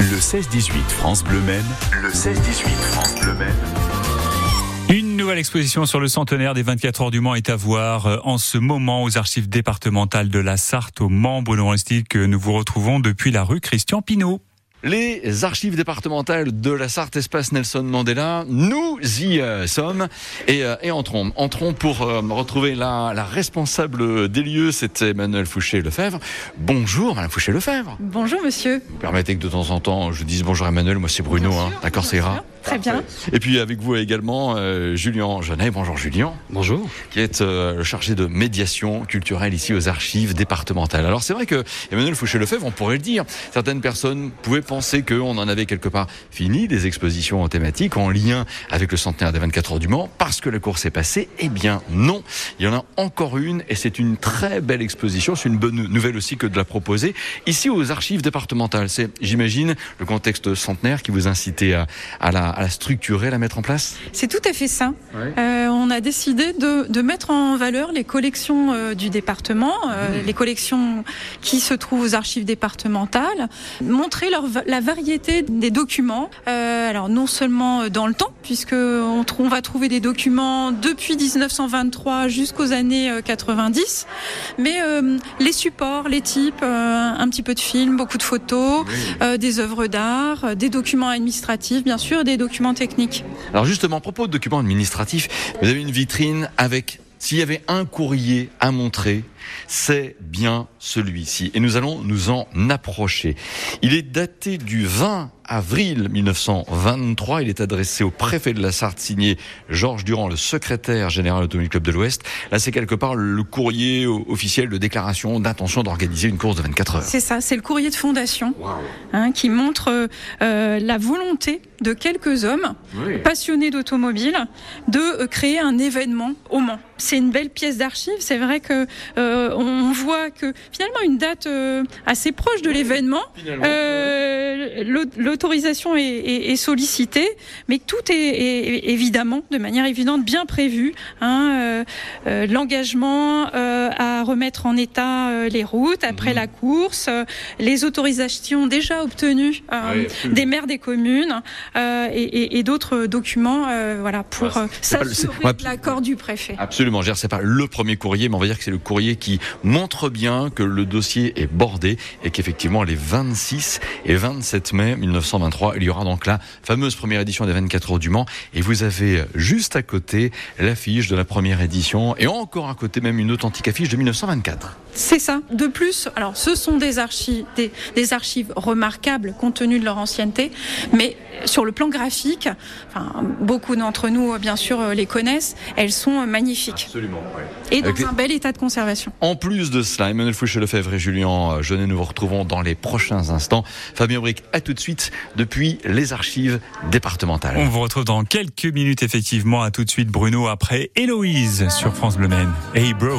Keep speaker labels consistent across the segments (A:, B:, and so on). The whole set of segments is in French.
A: Le 16-18 France Bleu Maine. Le 16-18 France Bleu Maine.
B: Une nouvelle exposition sur le centenaire des 24 heures du Mans est à voir euh, en ce moment aux archives départementales de la Sarthe au Mans. Bruno que nous vous retrouvons depuis la rue Christian Pinault.
C: Les archives départementales de la Sarthe Espace Nelson Mandela, nous y euh, sommes et, euh, et, entrons. Entrons pour euh, retrouver la, la, responsable des lieux, c'est Emmanuel Fouché-Lefebvre. Bonjour Madame Fouché-Lefebvre.
D: Bonjour monsieur.
C: Vous permettez que de temps en temps je dise bonjour Emmanuel, moi c'est Bruno, hein. d'accord c'est ira
D: Très bien.
C: Et puis avec vous également Julien Genet. Bonjour Julien.
E: Bonjour.
C: Qui est le chargé de médiation culturelle ici aux archives départementales. Alors c'est vrai que Emmanuel Fouché-Lefebvre, on pourrait le dire, certaines personnes pouvaient penser qu'on en avait quelque part fini des expositions thématiques en lien avec le centenaire des 24 heures du Mans parce que la course est passée. Eh bien non, il y en a encore une et c'est une très belle exposition. C'est une bonne nouvelle aussi que de la proposer ici aux archives départementales. C'est, j'imagine, le contexte centenaire qui vous incitait à, à, la, à la structurer, à la mettre en place.
D: C'est tout à fait ça. Ouais. Euh, on a décidé de, de, mettre en valeur les collections euh, du département, euh, mmh. les collections qui se trouvent aux archives départementales, montrer leur la variété des documents. Euh, alors non seulement dans le temps, puisque on, on, va trouver des documents depuis 1923 jusqu'aux années 90, mais euh, les supports, les types, euh, un petit peu de films, beaucoup de photos, oui. des œuvres d'art, des documents administratifs, bien sûr, des documents techniques.
C: Alors justement, à propos de documents administratifs, vous avez une vitrine avec s'il y avait un courrier à montrer, c'est bien celui-ci. Et nous allons nous en approcher. Il est daté du 20 avril 1923. Il est adressé au préfet de la Sarthe, signé Georges Durand, le secrétaire général Automobile Club de l'Ouest. Là, c'est quelque part le courrier officiel de déclaration d'intention d'organiser une course de 24 heures.
D: C'est ça, c'est le courrier de fondation wow. hein, qui montre euh, la volonté de quelques hommes oui. passionnés d'automobile de euh, créer un événement au Mans. C'est une belle pièce d'archive. C'est vrai que euh, on voit que finalement une date euh, assez proche de l'événement. Euh, L'autorisation est, est, est, sollicitée, mais tout est, est, évidemment, de manière évidente, bien prévu. Hein, L'engagement à remettre en état les routes après mmh. la course, les autorisations déjà obtenues oui, des maires des communes et, et d'autres documents, voilà, pour s'assurer ouais, l'accord du préfet.
C: Absolument. C'est pas le premier courrier, mais on va dire que c'est le courrier qui montre bien que le dossier est bordé et qu'effectivement les 26 et 27 mai 1923, il y aura donc la fameuse première édition des 24 heures du Mans et vous avez juste à côté l'affiche de la première édition et encore à côté même une authentique affiche de 1924.
D: C'est ça. De plus, alors ce sont des archives, des, archives remarquables compte tenu de leur ancienneté, mais sur le plan graphique, enfin, beaucoup d'entre nous bien sûr les connaissent, elles sont magnifiques.
C: Absolument. Ouais.
D: Et dans Avec un bel état de conservation.
C: En plus de cela, Emmanuel Fouché-Lefebvre et Julien Genet, nous vous retrouvons dans les prochains instants. Fabien Bric, à tout de suite depuis les archives départementales.
B: On vous retrouve dans quelques minutes effectivement. À tout de suite Bruno après Héloïse sur France Bleu Maine. Hey bro.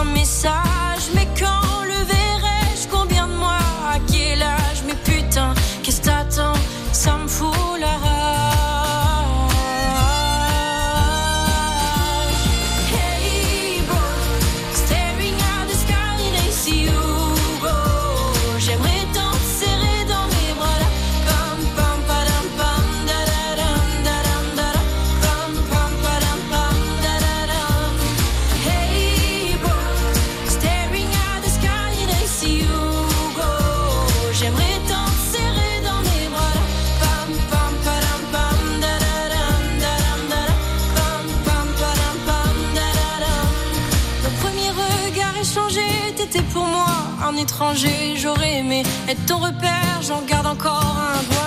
F: from me side étranger. J'aurais aimé être ton repère, j'en garde encore un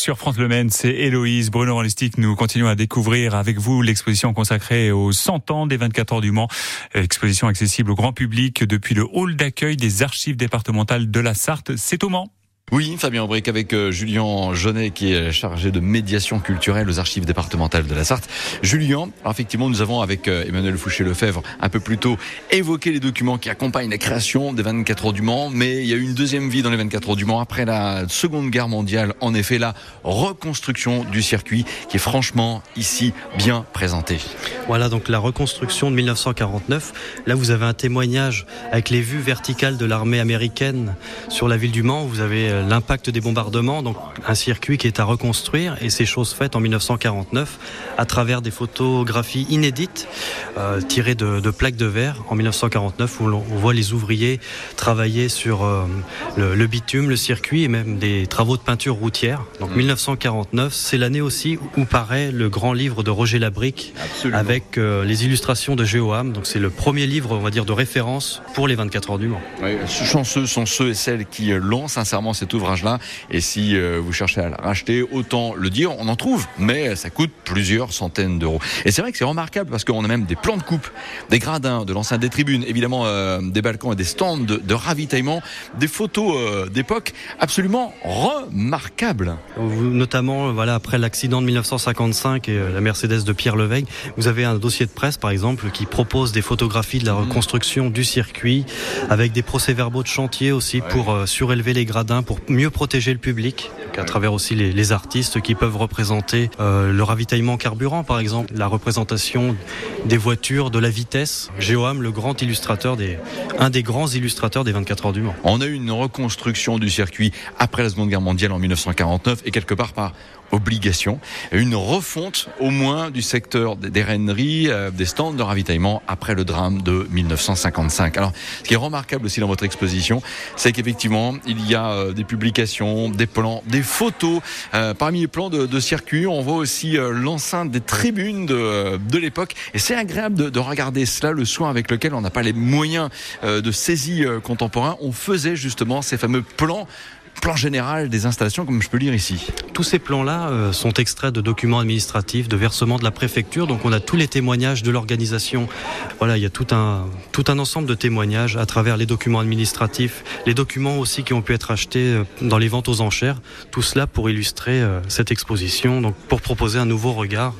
B: sur France Le Maine, c'est Héloïse, Bruno Rollistic. Nous continuons à découvrir avec vous l'exposition consacrée aux 100 ans des 24 heures du Mans. Exposition accessible au grand public depuis le hall d'accueil des archives départementales de la Sarthe. C'est au Mans.
C: Oui, Fabien Aubric avec euh, Julien Jeunet qui est chargé de médiation culturelle aux archives départementales de la Sarthe. Julien, effectivement, nous avons avec euh, Emmanuel Fouché-Lefebvre un peu plus tôt évoqué les documents qui accompagnent la création des 24 heures du Mans, mais il y a eu une deuxième vie dans les 24 heures du Mans après la Seconde Guerre mondiale. En effet, la reconstruction du circuit qui est franchement ici bien présentée.
E: Voilà donc la reconstruction de 1949. Là, vous avez un témoignage avec les vues verticales de l'armée américaine sur la ville du Mans. Vous avez euh, l'impact des bombardements, donc un circuit qui est à reconstruire et ces choses faites en 1949 à travers des photographies inédites euh, tirées de, de plaques de verre en 1949 où l'on on voit les ouvriers travailler sur euh, le, le bitume, le circuit et même des travaux de peinture routière. Donc 1949, c'est l'année aussi où paraît le grand livre de Roger Labrique avec euh, les illustrations de Géoam. Donc c'est le premier livre, on va dire, de référence pour les 24 heures du Mans.
C: Oui, chanceux sont ceux et celles qui l'ont sincèrement cet ouvrage-là. Et si euh, vous cherchez à le racheter, autant le dire, on en trouve, mais ça coûte plusieurs centaines d'euros. Et c'est vrai que c'est remarquable parce qu'on a même des plans de coupe, des gradins, de l'enceinte des tribunes, évidemment euh, des balcons et des stands de, de ravitaillement, des photos euh, d'époque absolument remarquables.
E: Notamment, voilà, après l'accident de 1955 et la Mercedes de Pierre Leveigne, vous avez un dossier de presse, par exemple, qui propose des photographies de la reconstruction du circuit, avec des procès-verbaux de chantier aussi pour euh, surélever les gradins, pour mieux protéger le public, à travers aussi les, les artistes qui peuvent représenter euh, le ravitaillement carburant, par exemple, la représentation des voitures, de la vitesse. Géoam, le grand illustrateur des, un des grands illustrateurs des 24 heures du Mans.
C: On a eu une reconstruction du circuit après la Seconde Guerre mondiale en 1949 et quelque part par obligation, une refonte au moins du secteur des renneries, euh, des stands de ravitaillement après le drame de 1955. Alors, ce qui est remarquable aussi dans votre exposition, c'est qu'effectivement, il y a euh, des publications, des plans, des photos. Euh, parmi les plans de, circuit, on voit aussi euh, l'enceinte des tribunes de, l'époque. Et c'est agréable de, de regarder cela, le soin avec lequel on n'a pas les moyens euh, de saisie contemporains. On faisait justement ces fameux plans plan général des installations, comme je peux lire ici.
E: Tous ces plans-là euh, sont extraits de documents administratifs, de versements de la préfecture. Donc on a tous les témoignages de l'organisation. Voilà, il y a tout un, tout un ensemble de témoignages à travers les documents administratifs, les documents aussi qui ont pu être achetés euh, dans les ventes aux enchères. Tout cela pour illustrer euh, cette exposition, donc pour proposer un nouveau regard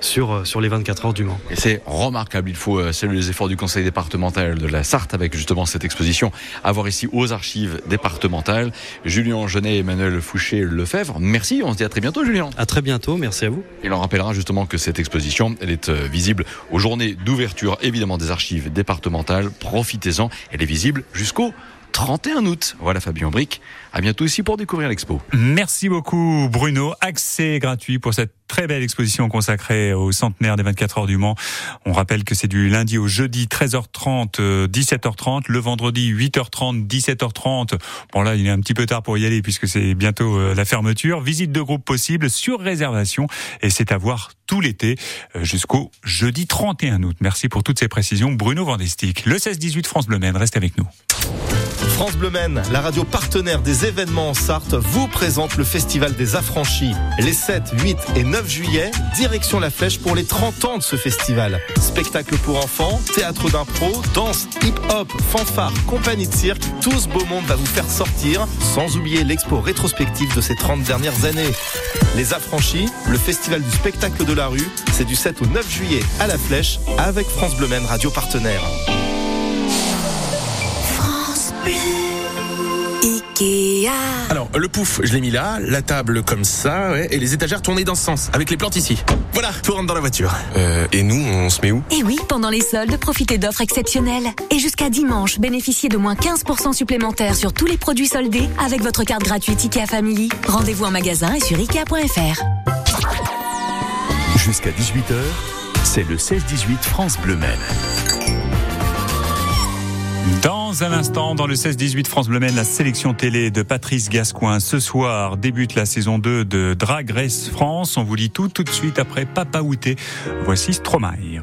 E: sur, euh, sur les 24 heures du Mans.
C: Et c'est remarquable. Il faut saluer les efforts du conseil départemental de la Sarthe avec justement cette exposition à voir ici aux archives départementales. Julien Genet et Emmanuel Fouché-Lefebvre. Merci. On se dit à très bientôt, Julien.
E: À très bientôt, merci à vous.
C: Il en rappellera justement que cette exposition, elle est euh, visible aux journées d'ouverture, évidemment, des archives départementales. Profitez-en. Elle est visible jusqu'au 31 août. Voilà Fabien Bric. À bientôt ici pour découvrir l'expo.
B: Merci beaucoup Bruno. Accès gratuit pour cette très belle exposition consacrée au centenaire des 24 heures du Mans. On rappelle que c'est du lundi au jeudi 13h30, euh, 17h30, le vendredi 8h30, 17h30. Bon là, il est un petit peu tard pour y aller puisque c'est bientôt euh, la fermeture. Visite de groupe possible sur réservation et c'est à voir tout l'été euh, jusqu'au jeudi 31 août. Merci pour toutes ces précisions. Bruno Vandestick, le 16-18 France Bleu Maine, reste avec nous.
G: France Bleu Maine, la radio partenaire des événements en Sarthe, vous présente le Festival des Affranchis. Les 7, 8 et 9 juillet, direction la Flèche pour les 30 ans de ce festival. Spectacle pour enfants, théâtre d'impro, danse, hip-hop, fanfare, compagnie de cirque, tout ce beau monde va vous faire sortir, sans oublier l'expo rétrospective de ces 30 dernières années. Les Affranchis, le festival du spectacle de la rue, c'est du 7 au 9 juillet à la Flèche avec France Bleu radio partenaire.
F: France Bleu.
H: Ikea.
I: Alors, le pouf, je l'ai mis là, la table comme ça, ouais, et les étagères tournées dans ce sens, avec les plantes ici. Voilà, tout rentre dans la voiture. Euh, et nous, on se met où?
H: Et oui, pendant les soldes, profitez d'offres exceptionnelles. Et jusqu'à dimanche, bénéficiez de moins 15% supplémentaires sur tous les produits soldés avec votre carte gratuite IKEA Family. Rendez-vous en magasin et sur Ikea.fr.
A: Jusqu'à 18h, c'est le 16-18 France Bleu Maine.
B: Dans un instant, dans le 16-18 France Bleu la sélection télé de Patrice Gascoin. Ce soir débute la saison 2 de Drag Race France. On vous dit tout tout de suite après Papa Outé. Voici Stromae.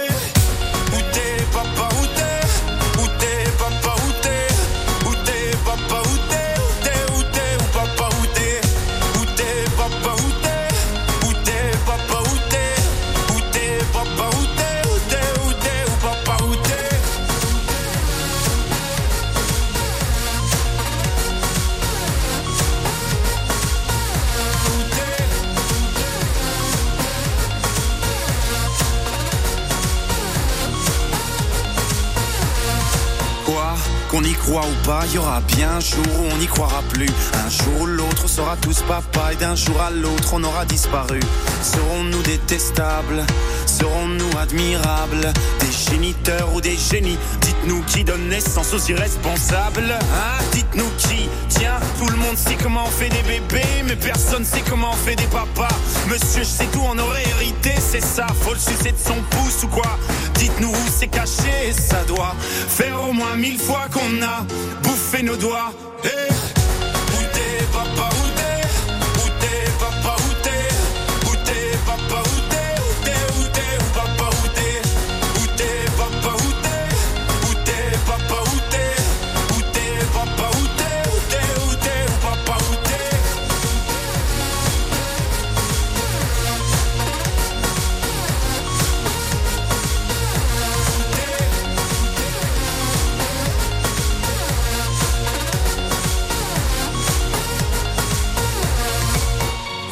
J: Croit ou pas, il y aura bien un jour où on n'y croira plus. Un jour ou l'autre, on sera tous papa et d'un jour à l'autre, on aura disparu. Serons-nous détestables? Serons-nous admirables? Des géniteurs ou des génies? Dites-nous qui donne naissance aux irresponsables Hein? Dites-nous qui Tiens, tout le monde sait comment on fait des bébés, mais personne sait comment on fait des papas. Monsieur, je sais tout, on aurait hérité, c'est ça. Faut le sucer de son pouce ou quoi? Dites-nous où c'est caché, ça doit faire au moins mille fois qu'on a bouffé nos doigts. Eh,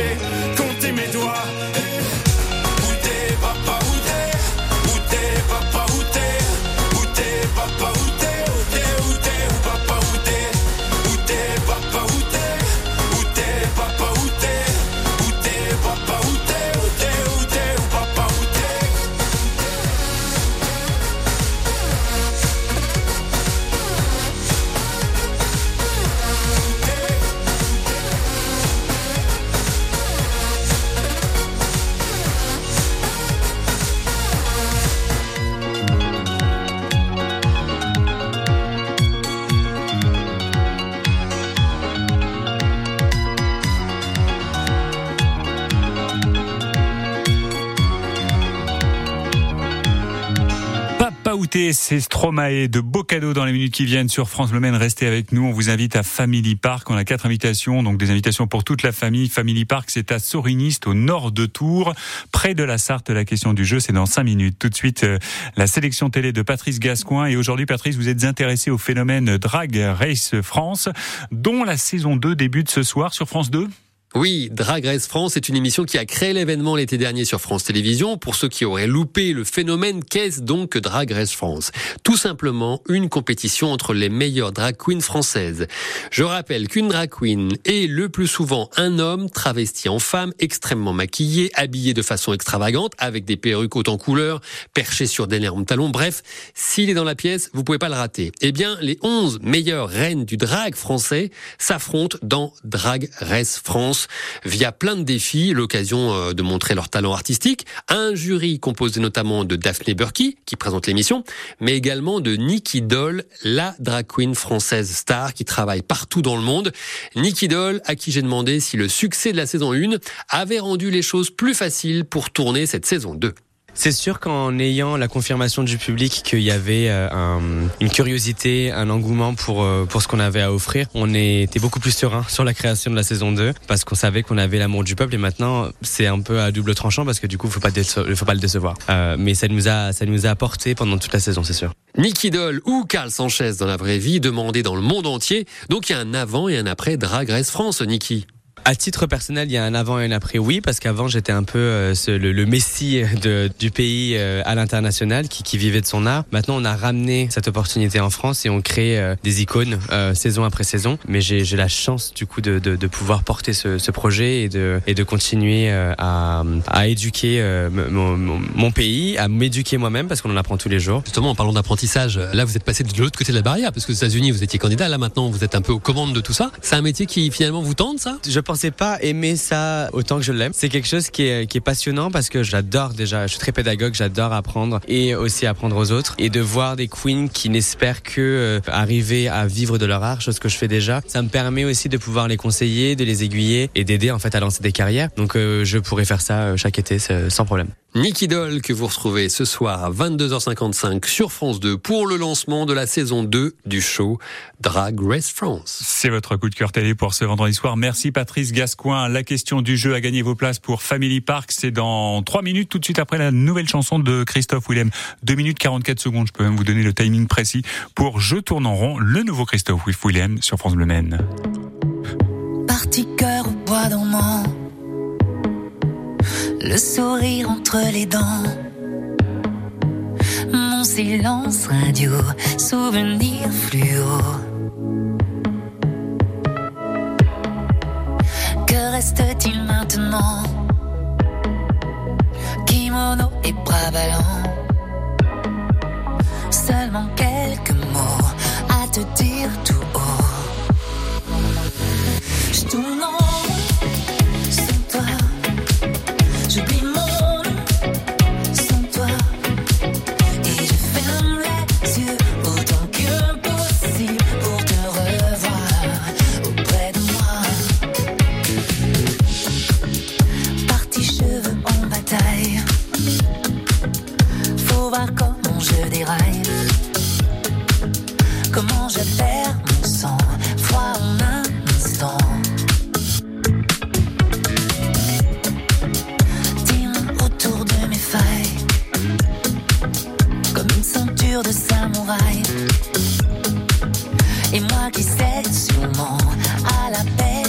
J: fois Papa
B: Outé, c'est Stromae de beaux cadeaux dans les minutes qui viennent sur France Bleu Maine. Restez avec nous. On vous invite à Family Park. On a quatre invitations, donc des invitations pour toute la famille. Family Park, c'est à Soriniste, au nord de Tours, près de la Sarthe. La question du jeu, c'est dans cinq minutes. Tout de suite, euh, la sélection télé de Patrice Gascoin. Et aujourd'hui, Patrice, vous êtes intéressé au phénomène Drag Race France, dont la saison 2 débute ce soir sur France 2.
K: Oui, Drag Race France est une émission qui a créé l'événement l'été dernier sur France Télévisions. Pour ceux qui auraient loupé le phénomène, qu'est-ce donc que Drag Race France? Tout simplement une compétition entre les meilleures drag queens françaises. Je rappelle qu'une drag queen est le plus souvent un homme travesti en femme, extrêmement maquillé, habillé de façon extravagante, avec des perruques en couleur, perché sur d'énormes talons. Bref, s'il est dans la pièce, vous pouvez pas le rater. Eh bien, les 11 meilleures reines du drag français s'affrontent dans Drag Race France via plein de défis, l'occasion euh, de montrer leur talent artistique, un jury composé notamment de Daphné Burki, qui présente l'émission, mais également de Nikki Doll, la drag queen française star qui travaille partout dans le monde. Nikki Doll, à qui j'ai demandé si le succès de la saison 1 avait rendu les choses plus faciles pour tourner cette saison 2.
L: C'est sûr qu'en ayant la confirmation du public qu'il y avait euh, un- une curiosité, un engouement pour, euh, pour ce qu'on avait à offrir, on était beaucoup plus serein sur la création de la saison 2 parce qu'on savait qu'on avait l'amour du peuple et maintenant c'est un peu à double tranchant parce que du coup faut pas faut pas le décevoir. Euh, mais ça nous a ça nous a apporté pendant toute la saison, c'est sûr.
K: Nikki Doll ou Carl Sanchez dans la vraie vie, demandé dans le monde entier. Donc il y a un avant et un après Drag Race France, Nikki.
L: À titre personnel, il y a un avant et un après, oui, parce qu'avant j'étais un peu euh, ce- le, le messie de, du pays euh, à l'international qui, qui vivait de son art. Maintenant, on a ramené cette opportunité en France et on crée euh, des icônes euh, saison après saison. Mais j'ai j'ai la chance du coup de, de, de pouvoir porter ce, ce projet et de, et de continuer euh, à, à éduquer euh, mon, mon- mon pays, à m'éduquer moi-même parce qu'on en apprend tous les jours.
K: Justement, en parlant d'apprentissage, là vous êtes passé de l'autre côté de la barrière, parce que aux États-Unis vous étiez candidat, là maintenant vous êtes un peu aux commandes de tout ça. C'est un métier qui finalement vous tente, ça?
L: Je pensais pas aimer ça autant que je l'aime. C'est quelque chose qui est, qui est passionnant parce que j'adore déjà, je suis très pédagogue, j'adore apprendre et aussi apprendre aux autres. Et de voir des queens qui n'espèrent que euh, arriver à vivre de leur art, chose que je fais déjà, ça me permet aussi de pouvoir les conseiller, de les aiguiller et d'aider en fait à lancer des carrières. Donc euh, je pourrais faire ça euh, chaque été sans problème.
K: Nikki Doll que vous retrouvez ce soir à 22h55 sur France 2 pour le lancement de la saison 2 du show Drag Race France.
B: C'est votre coup de cœur télé pour ce vendredi soir. Merci La question du jeu a gagné vos places pour Family Park. C'est dans 3 minutes, tout de suite après la nouvelle chanson de Christophe Willem. 2 minutes 44 secondes. Je peux même vous donner le timing précis pour Je tourne en rond, le nouveau Christophe Willem sur France Bleu.
M: Parti cœur au bois dormant, le sourire entre les dents. Mon silence radio, souvenir fluo. Reste-t-il maintenant Kimono et bras ballants. Seulement quelques mots à te dire tout haut. Je tourne qui sais sûrement à la
B: paix.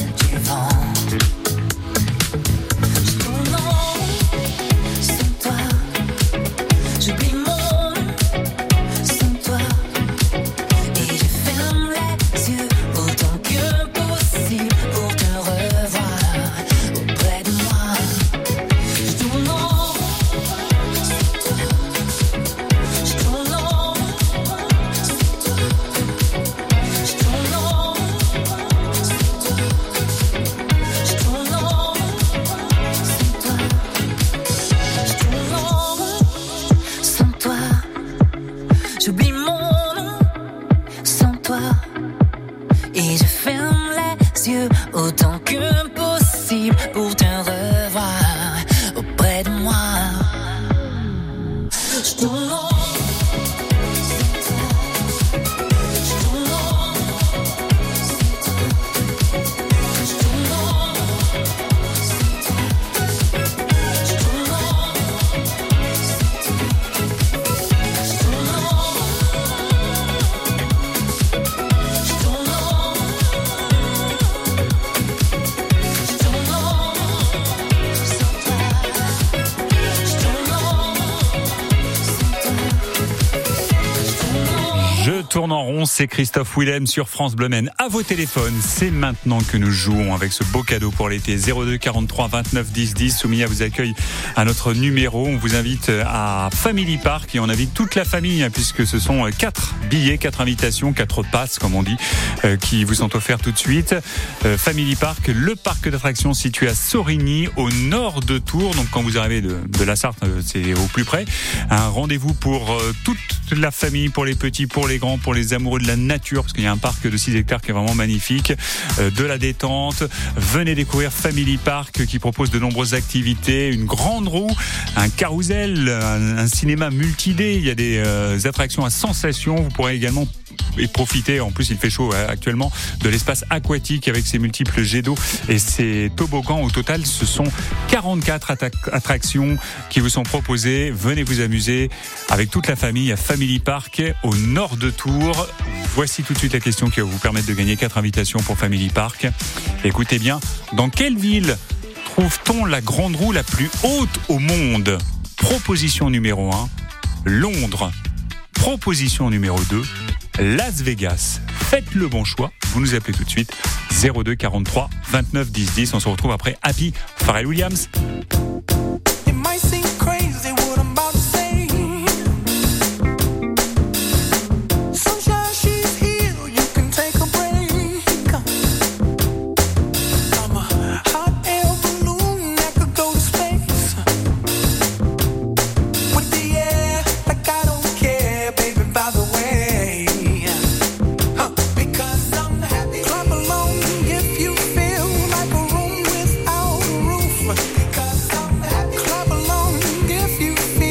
B: C'est Christophe Willem sur France Bleu Maine. À vos téléphones, c'est maintenant que nous jouons avec ce beau cadeau pour l'été. 02 43 29 10 10. Soumia vous accueille à notre numéro. On vous invite à Family Park et on invite toute la famille hein, puisque ce sont quatre billets, quatre invitations, quatre passes comme on dit, euh, qui vous sont offerts tout de suite. Euh, Family Park, le parc d'attractions situé à Sorigny, au nord de Tours. Donc quand vous arrivez de, de la Sarthe, euh, c'est au plus près. Un rendez-vous pour euh, toute la famille, pour les petits, pour les grands, pour les amoureux de la nature, parce qu'il y a un parc de 6 hectares qui est vraiment magnifique, euh, de la détente. Venez découvrir Family Park qui propose de nombreuses activités, une grande roue, un carrousel, un, cinéma multi-D. Il y a des euh, attractions à sensations. Vous pourrez également et profiter, en plus il fait chaud euh, actuellement, de l'espace aquatique avec ses multiples jets d'eau et ses toboggans. Au total, ce sont 44 atta- attractions qui vous sont proposées. Venez vous amuser avec toute la famille à Family Park au nord de Tours. Voici tout de suite la question qui va vous permettre de gagner quatre invitations pour Family Park. Écoutez bien, dans quelle ville trouve-t-on la grande roue la plus haute au monde? Proposition numéro 1, Londres. Proposition numéro 2, Las Vegas. Faites le bon choix. Vous nous appelez tout de suite 02 43 29 10 10. On se retrouve après Happy Pharrell Williams.